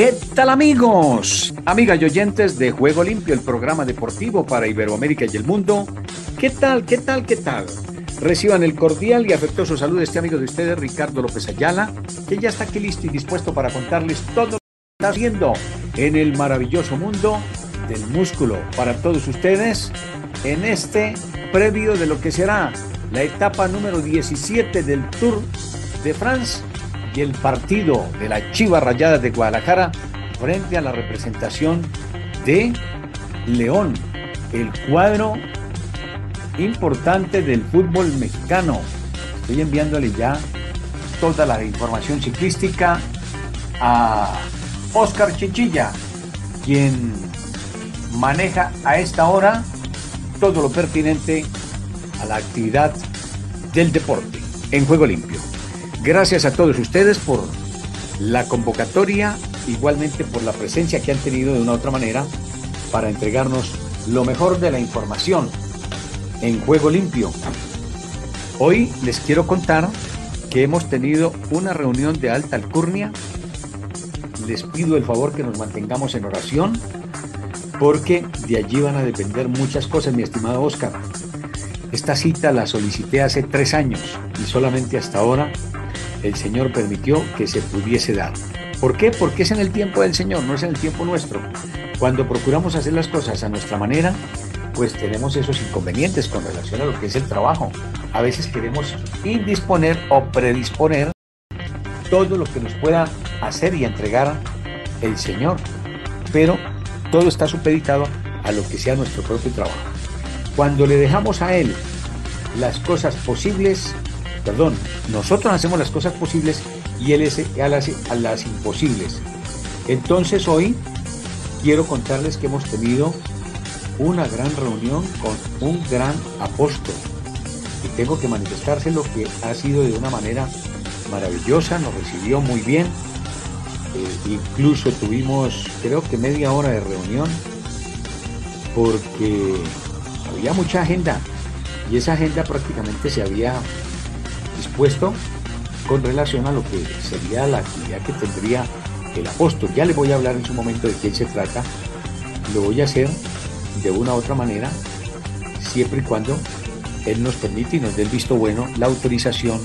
¿Qué tal amigos? Amigas y oyentes de Juego Limpio, el programa deportivo para Iberoamérica y el mundo. ¿Qué tal? ¿Qué tal? ¿Qué tal? Reciban el cordial y afectuoso saludo de este amigo de ustedes, Ricardo López Ayala, que ya está aquí listo y dispuesto para contarles todo lo que está haciendo en el maravilloso mundo del músculo para todos ustedes en este previo de lo que será la etapa número 17 del Tour de France y el partido de la Chiva Rayada de Guadalajara frente a la representación de León, el cuadro importante del fútbol mexicano. Estoy enviándole ya toda la información ciclística a Oscar Chichilla, quien maneja a esta hora todo lo pertinente a la actividad del deporte en juego limpio. Gracias a todos ustedes por la convocatoria, igualmente por la presencia que han tenido de una u otra manera para entregarnos lo mejor de la información en Juego Limpio. Hoy les quiero contar que hemos tenido una reunión de alta alcurnia. Les pido el favor que nos mantengamos en oración porque de allí van a depender muchas cosas, mi estimado Oscar. Esta cita la solicité hace tres años y solamente hasta ahora el Señor permitió que se pudiese dar. ¿Por qué? Porque es en el tiempo del Señor, no es en el tiempo nuestro. Cuando procuramos hacer las cosas a nuestra manera, pues tenemos esos inconvenientes con relación a lo que es el trabajo. A veces queremos indisponer o predisponer todo lo que nos pueda hacer y entregar el Señor, pero todo está supeditado a lo que sea nuestro propio trabajo. Cuando le dejamos a Él las cosas posibles, perdón, nosotros hacemos las cosas posibles y Él hace a las imposibles. Entonces hoy quiero contarles que hemos tenido una gran reunión con un gran apóstol. Y tengo que manifestárselo que ha sido de una manera maravillosa, nos recibió muy bien. Eh, incluso tuvimos creo que media hora de reunión porque había mucha agenda y esa agenda prácticamente se había con relación a lo que sería la actividad que tendría el apóstol. Ya le voy a hablar en su momento de quién se trata. Lo voy a hacer de una u otra manera, siempre y cuando Él nos permite y nos dé el visto bueno, la autorización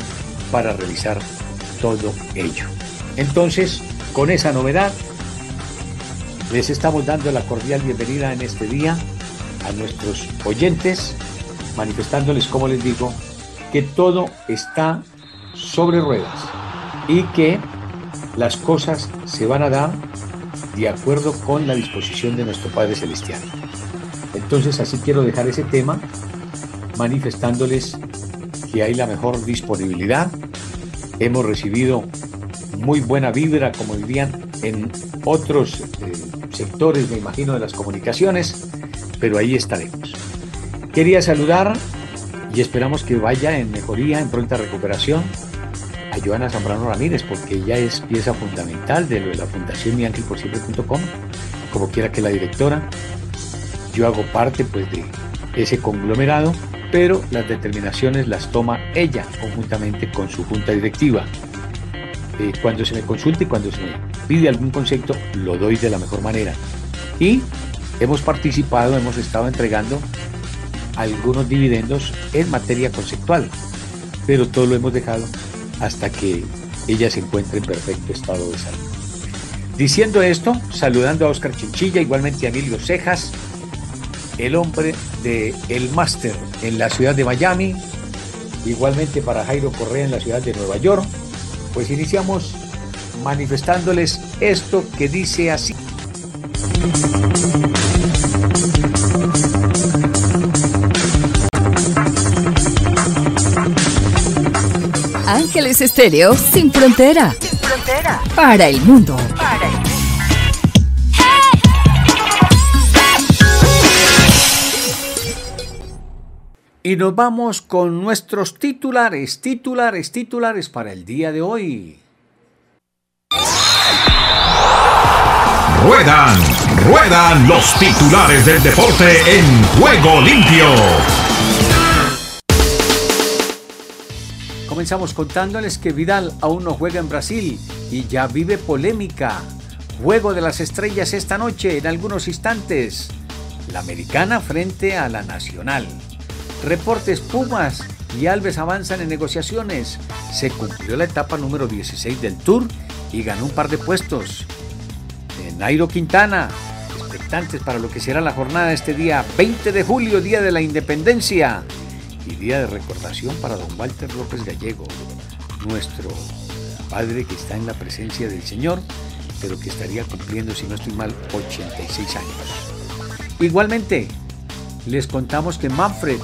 para realizar todo ello. Entonces, con esa novedad, les estamos dando la cordial bienvenida en este día a nuestros oyentes, manifestándoles, como les digo, que todo está sobre ruedas y que las cosas se van a dar de acuerdo con la disposición de nuestro Padre Celestial. Entonces así quiero dejar ese tema manifestándoles que hay la mejor disponibilidad. Hemos recibido muy buena vibra, como dirían en otros eh, sectores, me imagino, de las comunicaciones, pero ahí estaremos. Quería saludar y esperamos que vaya en mejoría, en pronta recuperación, a Joana Zambrano Ramírez, porque ella es pieza fundamental de lo de la Fundación miangelposible.com, como quiera que la directora. Yo hago parte pues de ese conglomerado, pero las determinaciones las toma ella conjuntamente con su junta directiva. Eh, cuando se me consulta y cuando se me pide algún concepto, lo doy de la mejor manera. Y hemos participado, hemos estado entregando algunos dividendos en materia conceptual, pero todo lo hemos dejado hasta que ella se encuentre en perfecto estado de salud. Diciendo esto, saludando a Oscar Chinchilla, igualmente a Emilio Cejas, el hombre de El Máster en la ciudad de Miami, igualmente para Jairo Correa en la ciudad de Nueva York, pues iniciamos manifestándoles esto que dice así. Ángeles Estéreo sin frontera. Sin frontera. Para el mundo. Para el mundo. Y nos vamos con nuestros titulares, titulares, titulares para el día de hoy. Ruedan, ruedan los titulares del deporte en juego limpio. Comenzamos contándoles que Vidal aún no juega en Brasil y ya vive polémica. Juego de las estrellas esta noche en algunos instantes. La americana frente a la nacional. Reportes Pumas y Alves avanzan en negociaciones. Se cumplió la etapa número 16 del Tour y ganó un par de puestos. Nairo Quintana, expectantes para lo que será la jornada este día 20 de julio, Día de la Independencia y día de recordación para don Walter López Gallego, nuestro padre que está en la presencia del Señor, pero que estaría cumpliendo, si no estoy mal, 86 años. Igualmente, les contamos que Manfred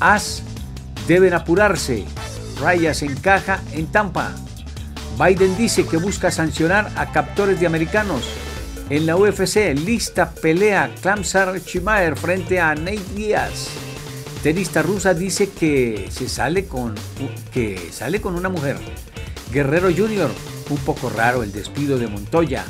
As deben apurarse. Rayas encaja en Tampa. Biden dice que busca sancionar a captores de americanos. En la UFC, lista pelea Klamsar Chimaer frente a Nate Diaz. Tenista rusa dice que se sale con que sale con una mujer. Guerrero Junior, un poco raro el despido de Montoya.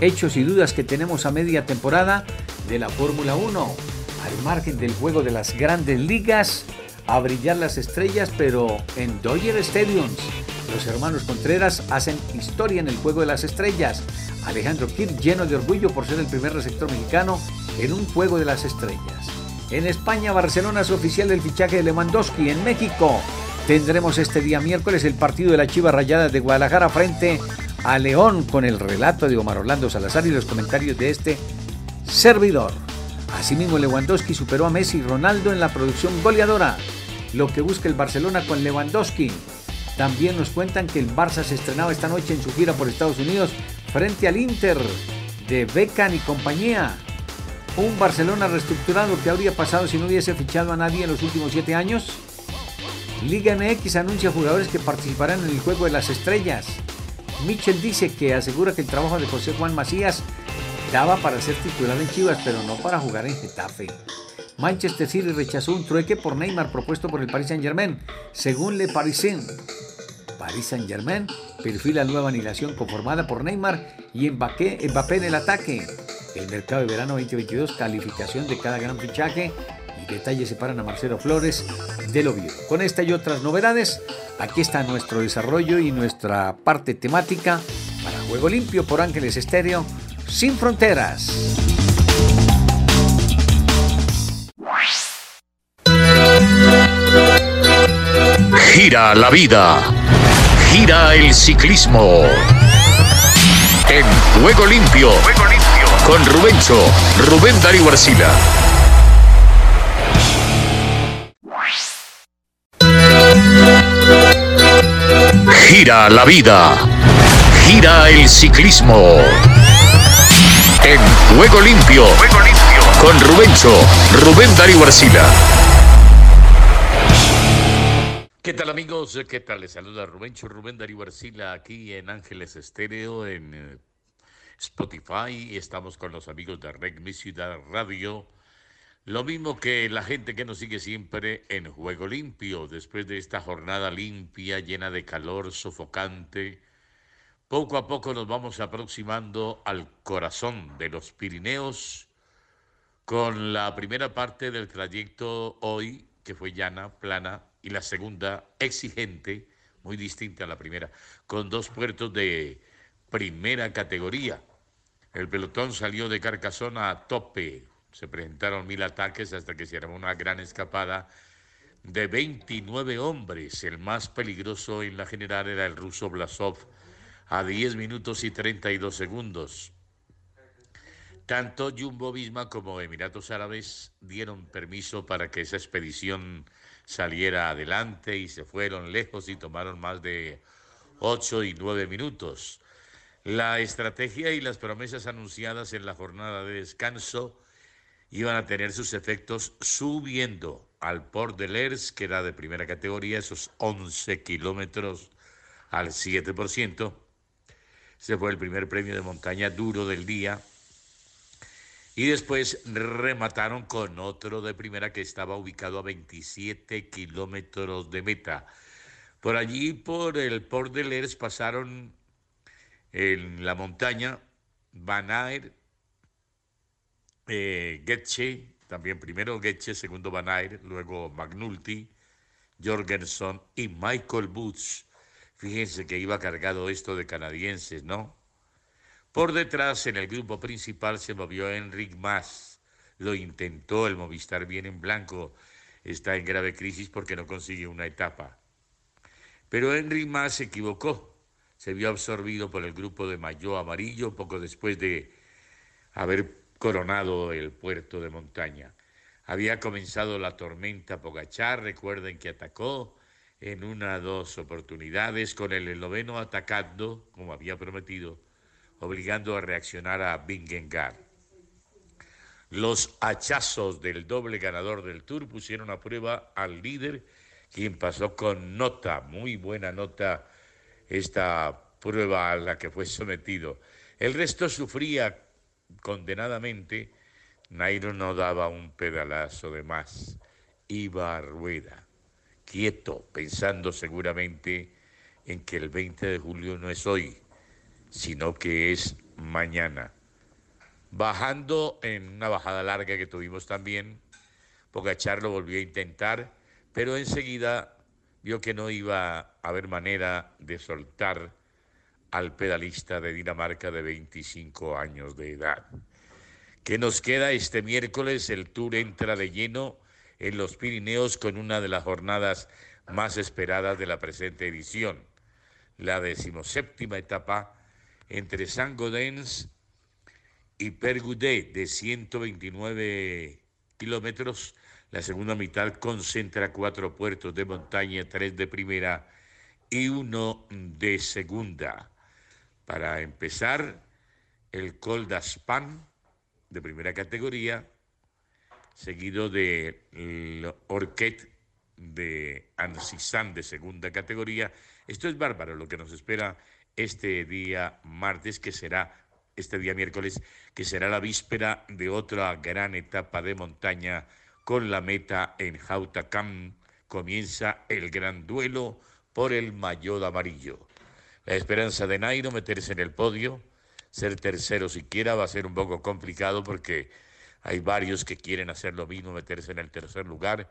Hechos y dudas que tenemos a media temporada de la Fórmula 1 al margen del juego de las grandes ligas, a brillar las estrellas, pero en Dodger Stadiums. Los hermanos Contreras hacen historia en el juego de las estrellas. Alejandro Kirk lleno de orgullo por ser el primer receptor mexicano en un juego de las estrellas. En España, Barcelona es oficial del fichaje de Lewandowski. En México, tendremos este día miércoles el partido de la Chiva Rayada de Guadalajara frente a León con el relato de Omar Orlando Salazar y los comentarios de este servidor. Asimismo, Lewandowski superó a Messi y Ronaldo en la producción goleadora, lo que busca el Barcelona con Lewandowski. También nos cuentan que el Barça se estrenaba esta noche en su gira por Estados Unidos frente al Inter de Beckham y compañía. Un Barcelona reestructurado que habría pasado si no hubiese fichado a nadie en los últimos siete años. Liga MX anuncia jugadores que participarán en el juego de las estrellas. Mitchell dice que asegura que el trabajo de José Juan Macías daba para ser titular en Chivas, pero no para jugar en Getafe. Manchester City rechazó un trueque por Neymar propuesto por el Paris Saint-Germain, según Le Parisien. Paris Saint-Germain perfila nueva anilación conformada por Neymar y Mbappé, en el ataque. El mercado de verano 2022, calificación de cada gran fichaje y detalles separan a Marcelo Flores del Oviedo. Con esta y otras novedades, aquí está nuestro desarrollo y nuestra parte temática para Juego Limpio por Ángeles Estéreo sin fronteras. Gira la vida, gira el ciclismo. En Juego Limpio, con Rubencho, Rubén Darío Arcila. Gira la vida, gira el ciclismo en Juego Limpio, con Rubencho, Rubén Darío Arcila. ¿Qué tal amigos? ¿Qué tal? Les saluda Rubencho Rubén Darío Arcila aquí en Ángeles Estéreo, en eh, Spotify y estamos con los amigos de Reg Mi Ciudad Radio. Lo mismo que la gente que nos sigue siempre en Juego Limpio, después de esta jornada limpia, llena de calor, sofocante poco a poco nos vamos aproximando al corazón de los Pirineos con la primera parte del trayecto hoy, que fue llana, plana, y la segunda exigente, muy distinta a la primera, con dos puertos de primera categoría. El pelotón salió de Carcasona a tope, se presentaron mil ataques hasta que se armó una gran escapada de 29 hombres. El más peligroso en la general era el ruso Blasov a 10 minutos y 32 segundos. Tanto Jumbo Visma como Emiratos Árabes dieron permiso para que esa expedición saliera adelante y se fueron lejos y tomaron más de 8 y 9 minutos. La estrategia y las promesas anunciadas en la jornada de descanso iban a tener sus efectos subiendo al Port de Lers, que era de primera categoría, esos 11 kilómetros al 7%, ese fue el primer premio de montaña duro del día. Y después remataron con otro de primera que estaba ubicado a 27 kilómetros de meta. Por allí, por el Port de Lers, pasaron en la montaña Van Aert, eh, Getche, también primero Getche, segundo Van Aert, luego Magnulti, Jorgensen y Michael Boots. Fíjense que iba cargado esto de canadienses, ¿no? Por detrás, en el grupo principal, se movió Enric Mas. Lo intentó, el Movistar bien en blanco. Está en grave crisis porque no consigue una etapa. Pero Enric Mas se equivocó. Se vio absorbido por el grupo de Mayo Amarillo poco después de haber coronado el puerto de montaña. Había comenzado la tormenta Pogachar, recuerden que atacó en una o dos oportunidades con el esloveno atacando, como había prometido, obligando a reaccionar a Bingengar. Los hachazos del doble ganador del Tour pusieron a prueba al líder, quien pasó con nota, muy buena nota, esta prueba a la que fue sometido. El resto sufría condenadamente Nairo no daba un pedalazo de más, iba a rueda, quieto, pensando seguramente en que el 20 de julio no es hoy, sino que es mañana. Bajando en una bajada larga que tuvimos también, Pogachar lo volvió a intentar, pero enseguida vio que no iba a haber manera de soltar al pedalista de Dinamarca de 25 años de edad. ¿Qué nos queda este miércoles? El Tour entra de lleno en los Pirineos con una de las jornadas más esperadas de la presente edición, la decimoséptima etapa entre Saint-Gaudens y Pergudé de 129 kilómetros. La segunda mitad concentra cuatro puertos de montaña, tres de primera y uno de segunda. Para empezar, el Col d'Aspan, de primera categoría, seguido de Orquet de Ancisán de segunda categoría. Esto es bárbaro lo que nos espera este día martes, que será este día miércoles, que será la víspera de otra gran etapa de montaña con la meta en Jautacam. Comienza el gran duelo por el maillot amarillo. La esperanza de Nairo meterse en el podio ser tercero siquiera va a ser un poco complicado porque hay varios que quieren hacer lo mismo, meterse en el tercer lugar,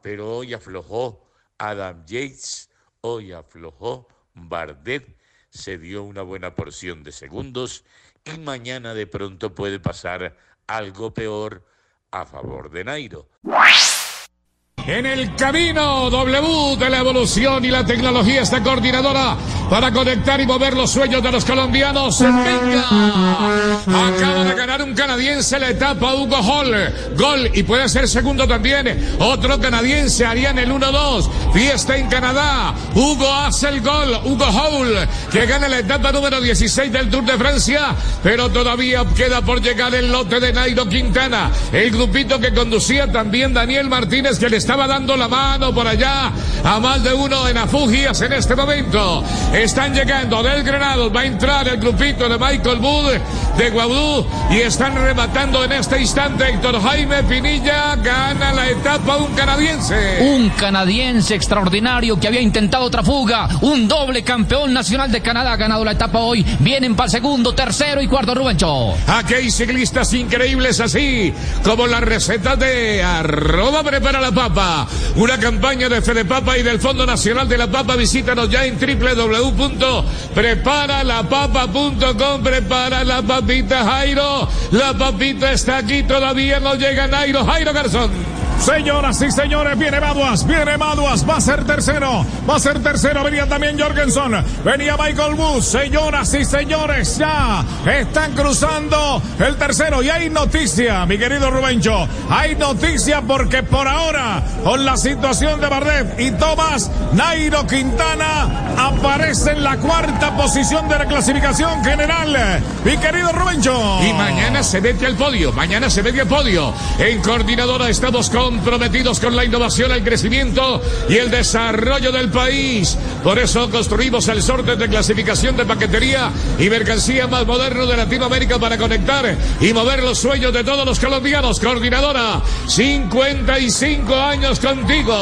pero hoy aflojó Adam Yates, hoy aflojó Bardet, se dio una buena porción de segundos y mañana de pronto puede pasar algo peor a favor de Nairo. En el camino W de la evolución y la tecnología, esta coordinadora para conectar y mover los sueños de los colombianos. Venga, acaba de ganar un canadiense la etapa Hugo Hall. Gol y puede ser segundo también. Otro canadiense harían el 1-2. Fiesta en Canadá. Hugo hace el gol. Hugo Hall que gana la etapa número 16 del Tour de Francia. Pero todavía queda por llegar el lote de Nairo Quintana. El grupito que conducía también Daniel Martínez que le está estaba dando la mano por allá a más de uno en Afugias en este momento. Están llegando del Granado, va a entrar el grupito de Michael Wood de Guaudú y están rematando en este instante Héctor Jaime Pinilla, gana la etapa un canadiense. Un canadiense extraordinario que había intentado otra fuga, un doble campeón nacional de Canadá ha ganado la etapa hoy, vienen para el segundo, tercero y cuarto Rubencho. Aquí hay ciclistas increíbles así, como la receta de arroba prepara la papa una campaña de Fede Papa y del Fondo Nacional de la Papa. Visítanos ya en www.preparalapapa.com. Prepara la papita, Jairo. La papita está aquí, todavía no llega Jairo. Jairo Garzón. Señoras y señores, viene Maduas, viene Maduas, va a ser tercero, va a ser tercero, venía también Jorgensen, venía Michael Wood, señoras y señores, ya están cruzando el tercero y hay noticia, mi querido Rubencho, hay noticia porque por ahora, con la situación de Bardet y Tomás, Nairo Quintana aparece en la cuarta posición de la clasificación general, mi querido Rubencho. Y mañana se mete al podio, mañana se mete al podio, en coordinadora estamos con comprometidos con la innovación, el crecimiento y el desarrollo del país. Por eso construimos el sorteo de clasificación de paquetería y mercancía más moderno de Latinoamérica para conectar y mover los sueños de todos los colombianos. Coordinadora, 55 años contigo.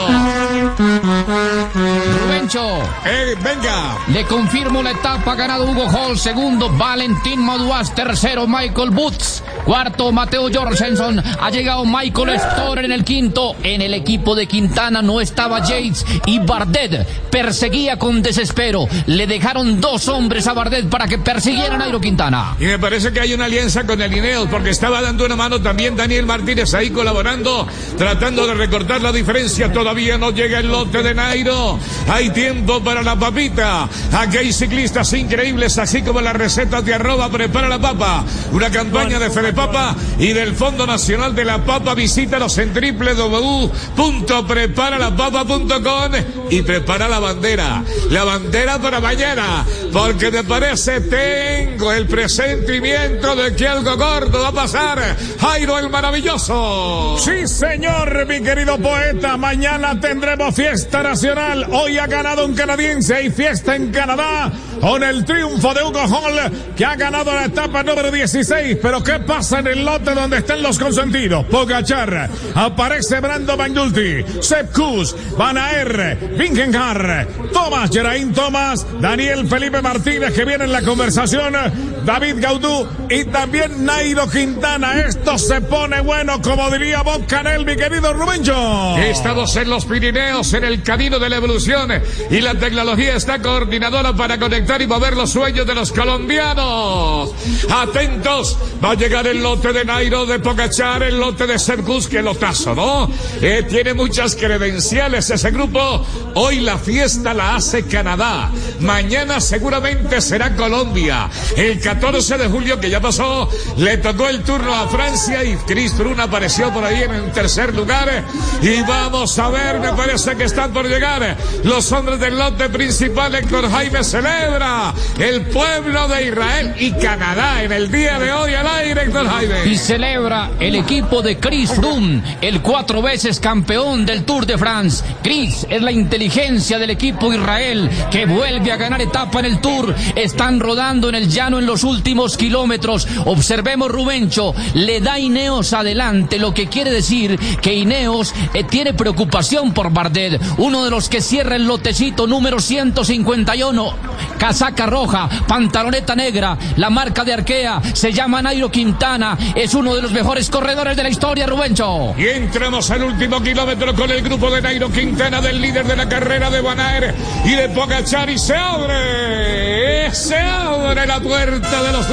Rubencho. Eh, venga. Le confirmo la etapa ganado Hugo Hall, segundo Valentín Moduas, tercero Michael Boots, cuarto Mateo Jorgensen, ha llegado Michael Storer en el en el equipo de Quintana no estaba Yates y Bardet perseguía con desespero, le dejaron dos hombres a Bardet para que persiguieran a Nairo Quintana. Y me parece que hay una alianza con el Ineos porque estaba dando una mano también Daniel Martínez ahí colaborando, tratando de recortar la diferencia, todavía no llega el lote de Nairo, hay tiempo para la papita, aquí hay ciclistas increíbles así como las recetas de arroba prepara la papa, una campaña de Fede Papa y del Fondo Nacional de la Papa, visítalos en www.preparalapapa.com y prepara la bandera, la bandera para mañana, porque me parece tengo el presentimiento de que algo gordo va a pasar, Jairo el maravilloso. Sí, señor, mi querido poeta. Mañana tendremos fiesta nacional. Hoy ha ganado un canadiense y fiesta en Canadá con el triunfo de Hugo Hall, que ha ganado la etapa número 16. Pero ¿qué pasa en el lote donde están los consentidos? Pogachar, aparece Brando Bandulti, Sepp Kuss, Van Aer, Vingegaard, Thomas, Geraint Thomas, Daniel Felipe Martínez, que viene en la conversación, David Gaudú y también Nairo Quintana. Esto se pone bueno, como diría Bob Canel, mi querido Rubencho. Estamos en los Pirineos, en el camino de la evolución y la tecnología está coordinadora para conectar y mover los sueños de los colombianos. Atentos, va a llegar el lote de Nairo, de Pogachar, el lote de Sergus, que lotazo, ¿no? Eh, tiene muchas credenciales ese grupo. Hoy la fiesta la hace Canadá. Mañana seguramente será Colombia. El 14 de julio que ya pasó, le tocó el turno a Francia y Chris Froome apareció por ahí en el tercer lugar. Y vamos a ver, me parece que están por llegar los hombres del lote principal. Héctor Jaime celebra el pueblo de Israel y Canadá en el día de hoy al aire, Héctor Jaime. Y celebra el equipo de Chris Froome, el cuatro veces campeón del Tour de France. Chris es la inteligencia del equipo Israel que vuelve a ganar etapa en el Tour. Están rodando en el llano en los últimos kilómetros. Observemos Rubencho, le da Ineos adelante, lo que quiere decir que Ineos eh, tiene preocupación por Bardet, uno de los que cierra el lotecito número 151. Casaca roja, pantaloneta negra, la marca de Arkea, se llama Nairo Quintana, es uno de los mejores corredores de la historia, Rubencho. Y entramos al último kilómetro con el grupo de Nairo Quintana, del líder de la carrera de Banaer y de Pogachar, y se abre, se abre la puerta de los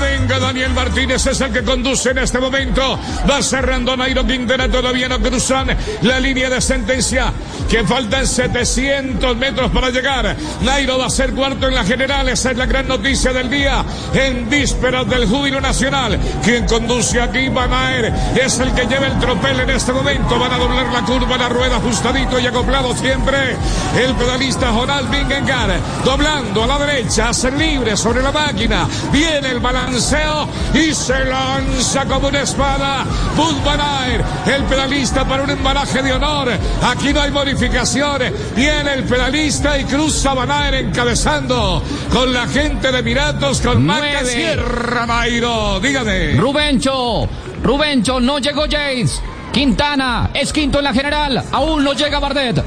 venga, Daniel Martínez es el que conduce en este momento. Va cerrando Nairo Quintana, todavía no cruzan la línea de sentencia. Que faltan 700 metros para llegar. Nairo va a ser cuarto en la general. Esa es la gran noticia del día. En vísperas del júbilo nacional. Quien conduce aquí, Van Aer, es el que lleva el tropel en este momento. Van a doblar la curva, la rueda ajustadito y acoplado siempre. El pedalista Jonal Vingegaard doblando a la derecha, hace libre sobre la máquina. Viene el balanceo y se lanza como una espada. Bud Van Aer, el pedalista para un embalaje de honor. Aquí no hay modificaciones. Viene el pedalista y cruza Van Aer encabezando con la gente de Miratos con Nueve. Sierra Nairo. Dígame. Rubencho, Rubencho, no llegó James. Quintana es quinto en la general, aún no llega Bardet.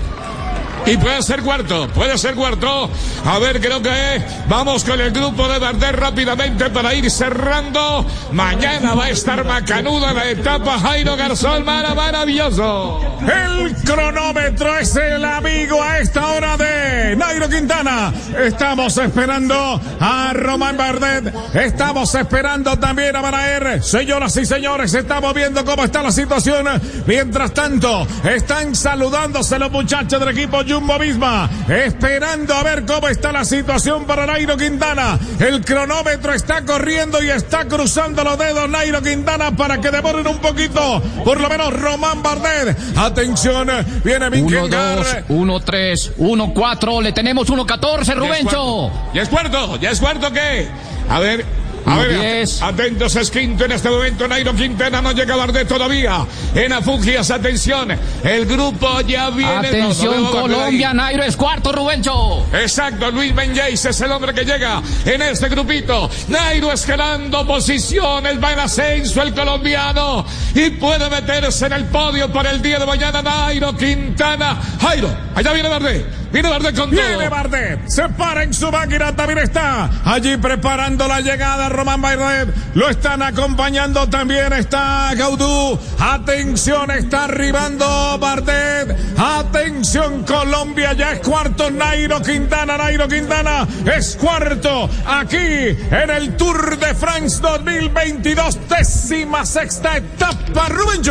Y puede ser cuarto, puede ser cuarto. A ver, creo que vamos con el grupo de Bardet rápidamente para ir cerrando. Mañana va a estar macanuda la etapa Jairo Garzón, mara- maravilloso. El cronómetro es el amigo a esta hora de Nairo Quintana. Estamos esperando a Román Bardet. Estamos esperando también a Banaer. Señoras y señores, estamos viendo cómo está la situación. Mientras tanto, están saludándose los muchachos del equipo Jumbo Visma. Esperando a ver cómo está la situación para Nairo Quintana. El cronómetro está corriendo y está cruzando los dedos Nairo Quintana para que demoren un poquito. Por lo menos Román Bardet. Atención, viene 1, 2, 1, 3, 1, 4. Le tenemos 1, 14, Rubencho. ¿Ya es cuarto? ¿Ya es cuarto qué? A ver, a ver, atentos es quinto en este momento. Nairo Quintana no llega a Bardet todavía. En Afugias, atención. El grupo ya viene. Atención, Colombia. Nairo es cuarto, Rubencho. Exacto, Luis Benjays es el hombre que llega en este grupito. Nairo escalando posiciones. Va en ascenso el colombiano. Y puede meterse en el podio para el día de mañana. Nairo Quintana. Jairo, allá viene Bardet. Viene Bardet con todo. Viene Bardet. Se para en su máquina. También está allí preparando la llegada. Román Bardet. Lo están acompañando también. Está Gaudú. Atención, está arribando Bardet. Atención, Colombia. Ya es cuarto. Nairo Quintana. Nairo Quintana es cuarto. Aquí en el Tour de France 2022. Décima sexta etapa. Rubén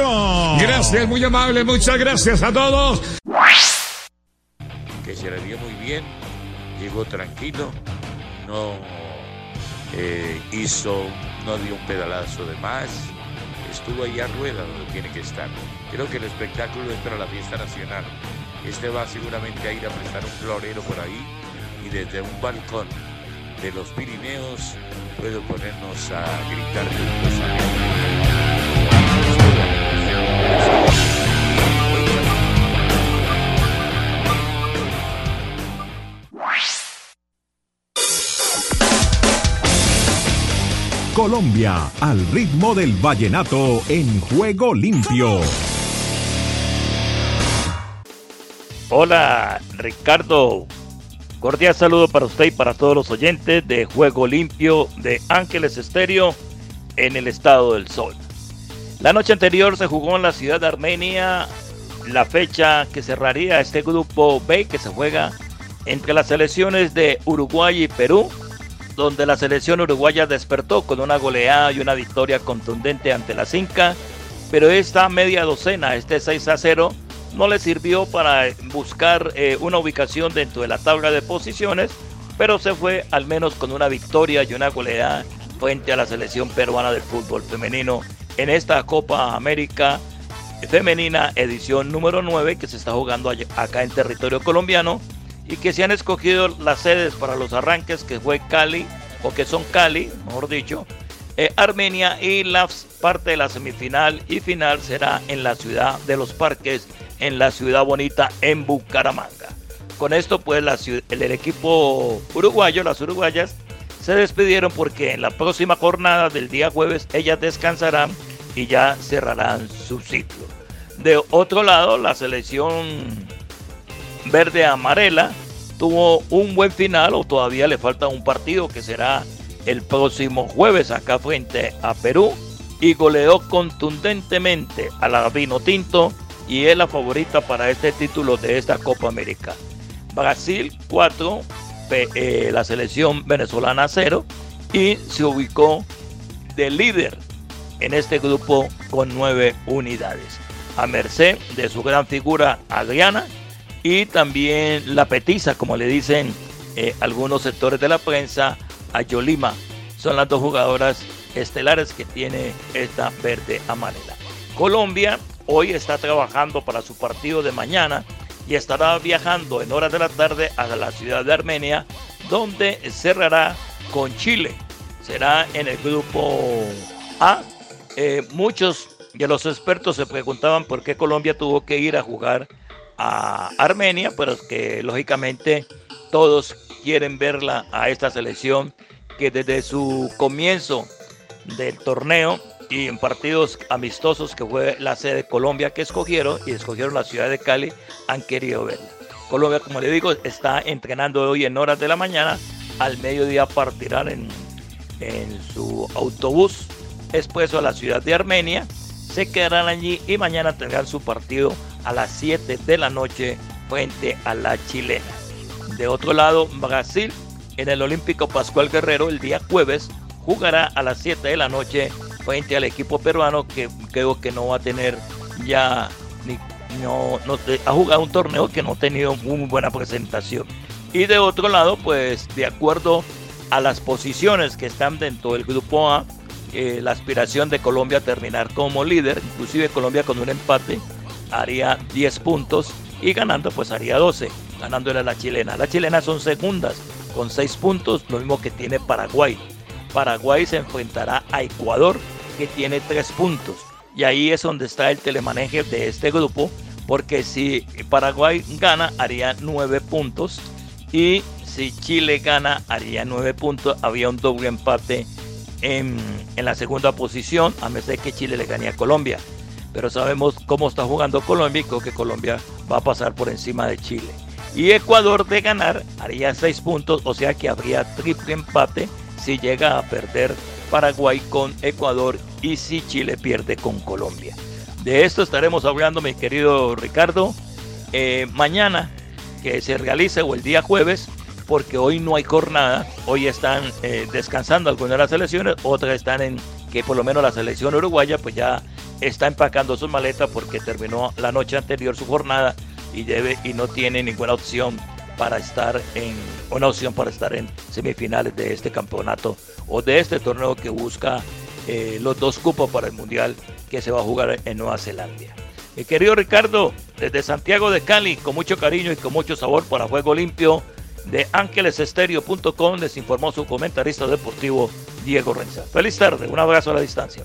Gracias, muy amable. Muchas gracias a todos se le dio muy bien, llegó tranquilo, no eh, hizo, no dio un pedalazo de más, estuvo ahí a rueda donde tiene que estar. Creo que el espectáculo es para la fiesta nacional. Este va seguramente a ir a prestar un florero por ahí y desde un balcón de los Pirineos puedo ponernos a gritar Colombia, al ritmo del vallenato en juego limpio. Hola, Ricardo. Cordial saludo para usted y para todos los oyentes de Juego Limpio de Ángeles Estéreo en el estado del Sol. La noche anterior se jugó en la ciudad de Armenia la fecha que cerraría este grupo B que se juega entre las selecciones de Uruguay y Perú donde la selección uruguaya despertó con una goleada y una victoria contundente ante la Cinca, pero esta media docena, este 6 a 0, no le sirvió para buscar eh, una ubicación dentro de la tabla de posiciones, pero se fue al menos con una victoria y una goleada frente a la selección peruana del fútbol femenino en esta Copa América femenina edición número 9 que se está jugando acá en territorio colombiano y que se han escogido las sedes para los arranques que fue Cali, o que son Cali, mejor dicho, eh, Armenia y la parte de la semifinal y final será en la ciudad de los parques, en la ciudad bonita, en Bucaramanga. Con esto pues el, el equipo uruguayo, las uruguayas, se despidieron porque en la próxima jornada del día jueves ellas descansarán y ya cerrarán su ciclo. De otro lado, la selección verde amarela tuvo un buen final o todavía le falta un partido que será el próximo jueves acá frente a Perú y goleó contundentemente a la Vino Tinto y es la favorita para este título de esta Copa América. Brasil 4, eh, la selección venezolana 0 y se ubicó de líder en este grupo con 9 unidades. A merced de su gran figura Adriana, y también la petiza, como le dicen eh, algunos sectores de la prensa, a Yolima. Son las dos jugadoras estelares que tiene esta verde amarela. Colombia hoy está trabajando para su partido de mañana y estará viajando en horas de la tarde a la ciudad de Armenia, donde cerrará con Chile. Será en el grupo A. Eh, muchos de los expertos se preguntaban por qué Colombia tuvo que ir a jugar a Armenia, pero que lógicamente todos quieren verla a esta selección que desde su comienzo del torneo y en partidos amistosos que fue la sede de Colombia que escogieron y escogieron la ciudad de Cali, han querido verla. Colombia, como le digo, está entrenando hoy en horas de la mañana, al mediodía partirán en, en su autobús expuesto a la ciudad de Armenia, se quedarán allí y mañana tendrán su partido a las 7 de la noche frente a la chilena. De otro lado, Brasil en el Olímpico Pascual Guerrero el día jueves jugará a las 7 de la noche frente al equipo peruano que creo que no va a tener ya ni no, no ha jugado un torneo que no ha tenido muy buena presentación. Y de otro lado, pues de acuerdo a las posiciones que están dentro del grupo A, eh, la aspiración de Colombia a terminar como líder, inclusive Colombia con un empate haría 10 puntos y ganando pues haría 12, ganándole a la chilena. La chilena son segundas con 6 puntos, lo mismo que tiene Paraguay. Paraguay se enfrentará a Ecuador que tiene 3 puntos. Y ahí es donde está el telemaneje de este grupo, porque si Paraguay gana haría 9 puntos y si Chile gana haría 9 puntos. Había un doble empate en, en la segunda posición, a pesar de que Chile le gane a Colombia pero sabemos cómo está jugando Colombia y creo que Colombia va a pasar por encima de Chile. Y Ecuador de ganar haría 6 puntos, o sea que habría triple empate si llega a perder Paraguay con Ecuador y si Chile pierde con Colombia. De esto estaremos hablando, mi querido Ricardo, eh, mañana que se realice o el día jueves, porque hoy no hay jornada, hoy están eh, descansando algunas de las selecciones, otras están en que por lo menos la selección uruguaya pues ya está empacando sus maletas porque terminó la noche anterior su jornada y debe y no tiene ninguna opción para estar en una opción para estar en semifinales de este campeonato o de este torneo que busca eh, los dos cupos para el mundial que se va a jugar en Nueva Zelanda. Mi querido Ricardo, desde Santiago de Cali, con mucho cariño y con mucho sabor para Juego Limpio de ángelesestéreo.com, les informó su comentarista deportivo Diego Renza. Feliz tarde, un abrazo a la distancia.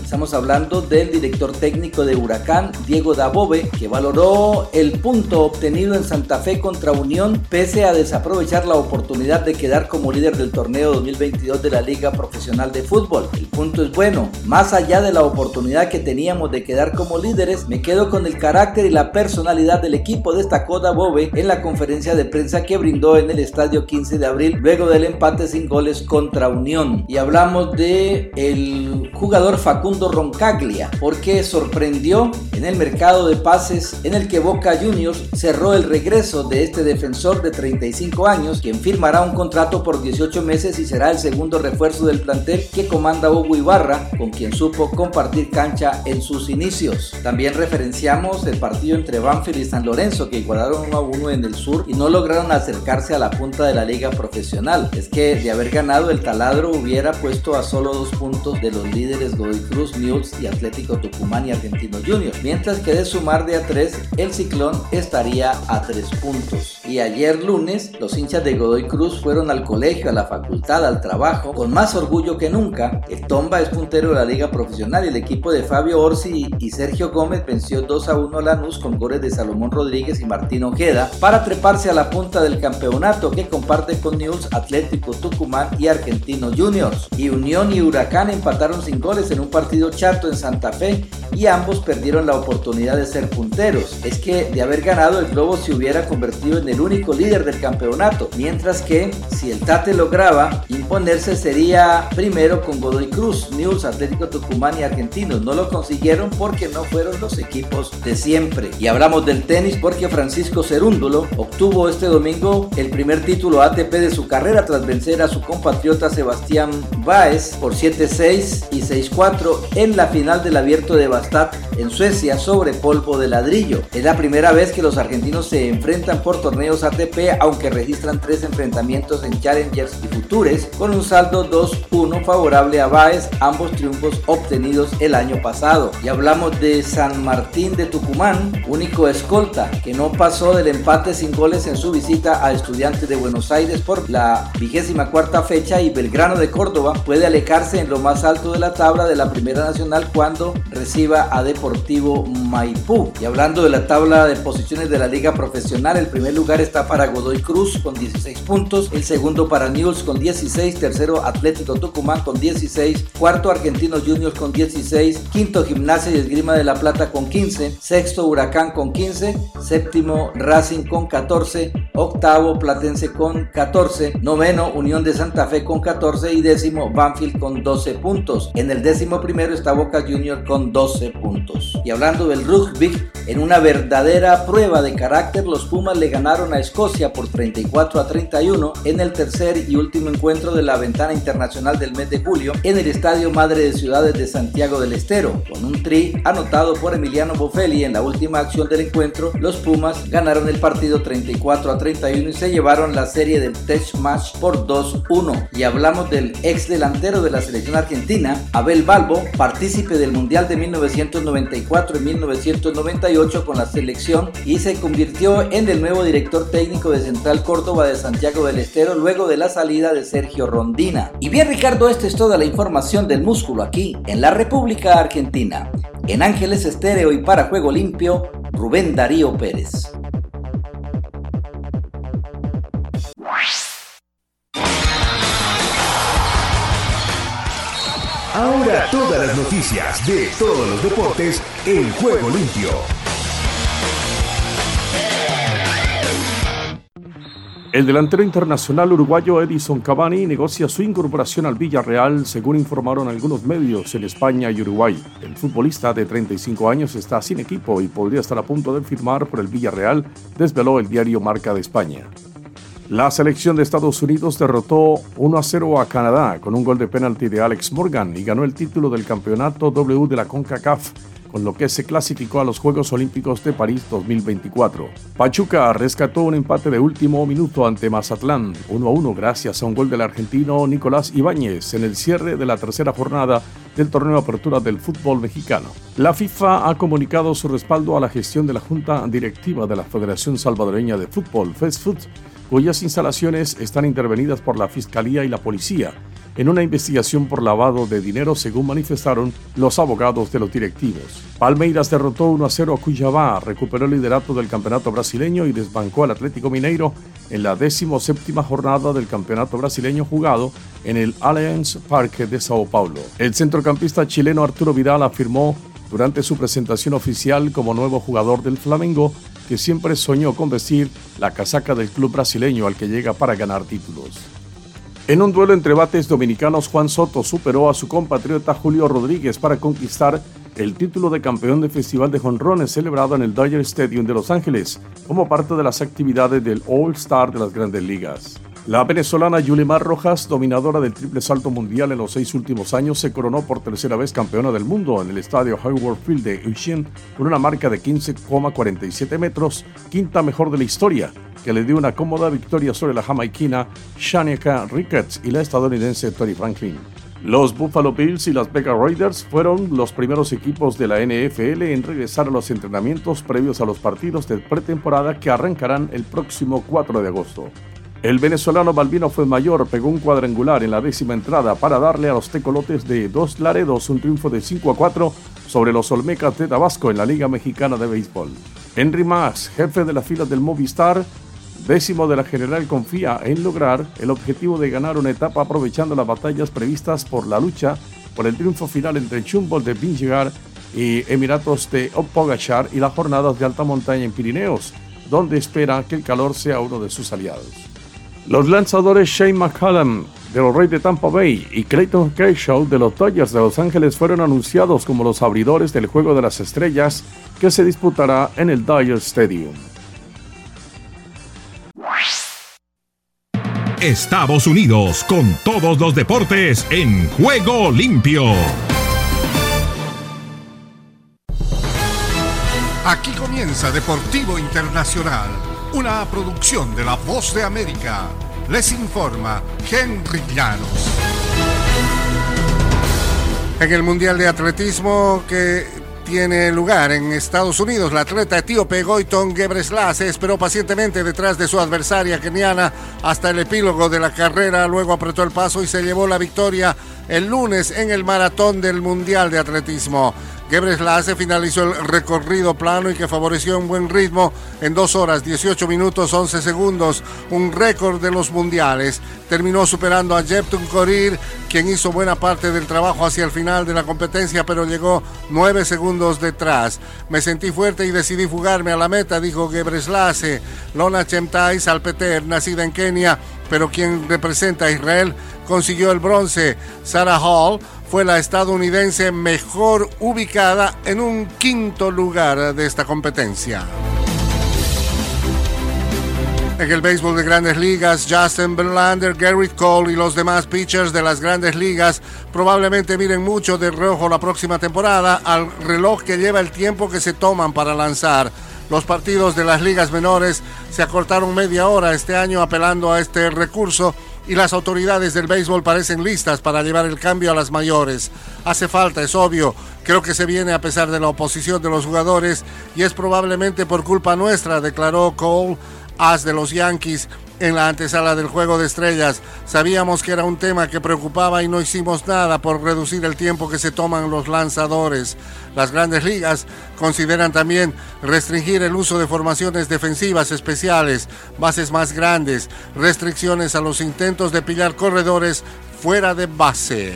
Estamos hablando del director técnico de Huracán, Diego Dabove, que valoró el punto obtenido en Santa Fe contra Unión, pese a desaprovechar la oportunidad de quedar como líder del torneo 2022 de la Liga Profesional de Fútbol. El punto es bueno, más allá de la oportunidad que teníamos de quedar como líderes, me quedo con el carácter y la personalidad del equipo, destacó Dabove en la conferencia de prensa que brindó en el estadio 15 de abril, luego del empate sin goles contra Unión. Y hablamos de el jugador Facundo Roncaglia, porque sorprendió en el mercado de pases en el que Boca Juniors cerró el regreso de este defensor de 35 años, quien firmará un contrato por 18 meses y será el segundo refuerzo del plantel que comanda Hugo Ibarra, con quien supo compartir cancha en sus inicios. También referenciamos el partido entre Banfield y San Lorenzo, que igualaron 1 a 1 en el sur y no lograron acercarse a la punta de la liga profesional. Es que de haber ganado el taladro hubiera puesto a solo dos puntos de los líderes Godoy Cruz News y Atlético Tucumán y Argentino Junior, mientras que de sumar de a 3, el Ciclón estaría a 3 puntos. Y ayer lunes, los hinchas de Godoy Cruz fueron al colegio, a la facultad, al trabajo, con más orgullo que nunca. El Tomba es puntero de la liga profesional y el equipo de Fabio Orsi y Sergio Gómez venció 2 a 1 a Lanús con goles de Salomón Rodríguez y Martín Ojeda para treparse a la punta del campeonato que comparte con News, Atlético Tucumán y Argentino Juniors. Y Unión y Huracán empataron sin goles en un partido Chato en Santa Fe y ambos perdieron la oportunidad de ser punteros. Es que de haber ganado el Globo se hubiera convertido en el único líder del campeonato, mientras que si el Tate lograba imponerse sería primero con Godoy Cruz, News, Atlético Tucumán y Argentinos. No lo consiguieron porque no fueron los equipos de siempre. Y hablamos del tenis porque Francisco Cerúndulo obtuvo este domingo el primer título ATP de su carrera tras vencer a su compatriota Sebastián Báez por 7-6 y 6-4 en la final del abierto de Bastad en Suecia sobre polvo de ladrillo. Es la primera vez que los argentinos se enfrentan por torneos ATP, aunque registran tres enfrentamientos en Challengers y Futures, con un saldo 2-1 favorable a Baez, ambos triunfos obtenidos el año pasado. Y hablamos de San Martín de Tucumán, único escolta que no pasó del empate sin goles en su visita a Estudiantes de Buenos Aires por la vigésima cuarta fecha y Belgrano de Córdoba puede alejarse en lo más alto de la tabla de la primera Nacional cuando reciba a Deportivo Maipú. Y hablando de la tabla de posiciones de la Liga Profesional, el primer lugar está para Godoy Cruz con 16 puntos, el segundo para News con 16, tercero Atlético Tucumán con 16, cuarto Argentino Juniors con 16, quinto Gimnasia y Esgrima de la Plata con 15, sexto Huracán con 15, séptimo Racing con 14, octavo Platense con 14, noveno Unión de Santa Fe con 14 y décimo Banfield con 12 puntos. En el décimo primero está Boca Junior con 12 puntos. Y hablando del rugby, en una verdadera prueba de carácter, los Pumas le ganaron a Escocia por 34 a 31 en el tercer y último encuentro de la ventana internacional del mes de julio en el Estadio Madre de Ciudades de Santiago del Estero. Con un tri anotado por Emiliano Bofelli en la última acción del encuentro, los Pumas ganaron el partido 34 a 31 y se llevaron la serie del Test Match por 2-1. Y hablamos del ex delantero de la selección argentina, Abel Balbo, partícipe del Mundial de 1994 y 1998 con la selección y se convirtió en el nuevo director técnico de Central Córdoba de Santiago del Estero luego de la salida de Sergio Rondina. Y bien Ricardo, esta es toda la información del músculo aquí en la República Argentina. En Ángeles Estéreo y para Juego Limpio, Rubén Darío Pérez. Ahora todas las noticias de todos los deportes en Juego Limpio. El delantero internacional uruguayo Edison Cavani negocia su incorporación al Villarreal, según informaron algunos medios en España y Uruguay. El futbolista de 35 años está sin equipo y podría estar a punto de firmar por el Villarreal, desveló el diario Marca de España. La selección de Estados Unidos derrotó 1 a 0 a Canadá con un gol de penalti de Alex Morgan y ganó el título del campeonato W de la CONCACAF con lo que se clasificó a los Juegos Olímpicos de París 2024. Pachuca rescató un empate de último minuto ante Mazatlán, 1 a 1 gracias a un gol del argentino Nicolás Ibáñez en el cierre de la tercera jornada del torneo apertura del fútbol mexicano. La FIFA ha comunicado su respaldo a la gestión de la Junta Directiva de la Federación Salvadoreña de Fútbol, FESFUT, cuyas instalaciones están intervenidas por la Fiscalía y la Policía en una investigación por lavado de dinero, según manifestaron los abogados de los directivos. Palmeiras derrotó 1 a 0 a Cuiabá, recuperó el liderato del campeonato brasileño y desbancó al Atlético Mineiro en la séptima jornada del campeonato brasileño jugado en el Allianz Parque de Sao Paulo. El centrocampista chileno Arturo Vidal afirmó durante su presentación oficial como nuevo jugador del Flamengo que siempre soñó con vestir la casaca del club brasileño al que llega para ganar títulos. En un duelo entre bates dominicanos, Juan Soto superó a su compatriota Julio Rodríguez para conquistar el título de campeón del Festival de Jonrones celebrado en el Dodger Stadium de Los Ángeles como parte de las actividades del All Star de las Grandes Ligas. La venezolana Yulimar Rojas, dominadora del triple salto mundial en los seis últimos años, se coronó por tercera vez campeona del mundo en el estadio Hayward Field de Eugene con una marca de 15,47 metros, quinta mejor de la historia, que le dio una cómoda victoria sobre la jamaiquina Shanika Ricketts y la estadounidense Tori Franklin. Los Buffalo Bills y las Vegas Raiders fueron los primeros equipos de la NFL en regresar a los entrenamientos previos a los partidos de pretemporada que arrancarán el próximo 4 de agosto. El venezolano Balbino fue mayor, pegó un cuadrangular en la décima entrada para darle a los tecolotes de Dos Laredos un triunfo de 5 a 4 sobre los Olmecas de Tabasco en la Liga Mexicana de Béisbol. Henry Max, jefe de la fila del Movistar, décimo de la general, confía en lograr el objetivo de ganar una etapa aprovechando las batallas previstas por la lucha por el triunfo final entre Chumbol de Vingegaard y Emiratos de Opogachar y las jornadas de alta montaña en Pirineos, donde espera que el calor sea uno de sus aliados. Los lanzadores Shane McCallum de los Reyes de Tampa Bay y Clayton Kershaw de los Dodgers de Los Ángeles fueron anunciados como los abridores del Juego de las Estrellas que se disputará en el Dodger Stadium. Estados Unidos con todos los deportes en Juego Limpio. Aquí comienza Deportivo Internacional una producción de La Voz de América. Les informa Henry Llanos. En el Mundial de Atletismo que tiene lugar en Estados Unidos. La atleta etíope Goiton Gebreslas esperó pacientemente detrás de su adversaria keniana hasta el epílogo de la carrera, luego apretó el paso y se llevó la victoria el lunes en el maratón del Mundial de Atletismo. Gebreslasse finalizó el recorrido plano y que favoreció un buen ritmo en 2 horas 18 minutos 11 segundos, un récord de los mundiales. Terminó superando a Jeptun Korir, quien hizo buena parte del trabajo hacia el final de la competencia, pero llegó 9 segundos detrás. Me sentí fuerte y decidí fugarme a la meta, dijo Gebreslasse. Lona Chemtai Salpeter, nacida en Kenia, pero quien representa a Israel, consiguió el bronce. Sarah Hall fue la estadounidense mejor ubicada en un quinto lugar de esta competencia. En el béisbol de grandes ligas, Justin Verlander, Garrett Cole y los demás pitchers de las grandes ligas probablemente miren mucho de rojo la próxima temporada al reloj que lleva el tiempo que se toman para lanzar. Los partidos de las ligas menores se acortaron media hora este año apelando a este recurso y las autoridades del béisbol parecen listas para llevar el cambio a las mayores. Hace falta, es obvio, creo que se viene a pesar de la oposición de los jugadores y es probablemente por culpa nuestra, declaró Cole as de los Yankees en la antesala del Juego de Estrellas. Sabíamos que era un tema que preocupaba y no hicimos nada por reducir el tiempo que se toman los lanzadores. Las grandes ligas consideran también restringir el uso de formaciones defensivas especiales, bases más grandes, restricciones a los intentos de pillar corredores fuera de base.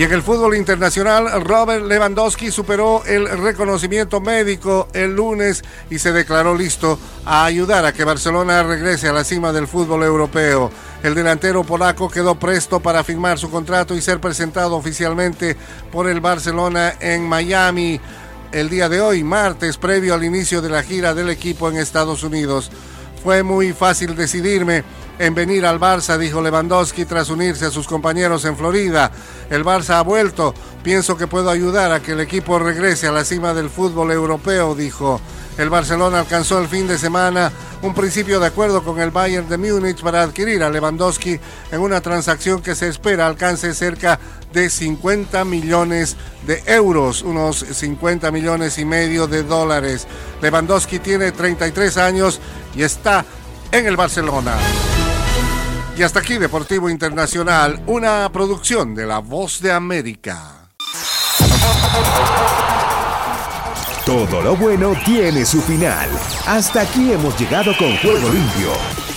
Y en el fútbol internacional, Robert Lewandowski superó el reconocimiento médico el lunes y se declaró listo a ayudar a que Barcelona regrese a la cima del fútbol europeo. El delantero polaco quedó presto para firmar su contrato y ser presentado oficialmente por el Barcelona en Miami el día de hoy, martes, previo al inicio de la gira del equipo en Estados Unidos. Fue muy fácil decidirme en venir al Barça, dijo Lewandowski tras unirse a sus compañeros en Florida. El Barça ha vuelto. Pienso que puedo ayudar a que el equipo regrese a la cima del fútbol europeo, dijo. El Barcelona alcanzó el fin de semana un principio de acuerdo con el Bayern de Múnich para adquirir a Lewandowski en una transacción que se espera alcance cerca de 50 millones de euros, unos 50 millones y medio de dólares. Lewandowski tiene 33 años y está en el Barcelona. Y hasta aquí Deportivo Internacional, una producción de La Voz de América. Todo lo bueno tiene su final. Hasta aquí hemos llegado con Juego Limpio.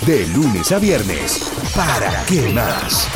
De lunes a viernes. ¿Para qué más?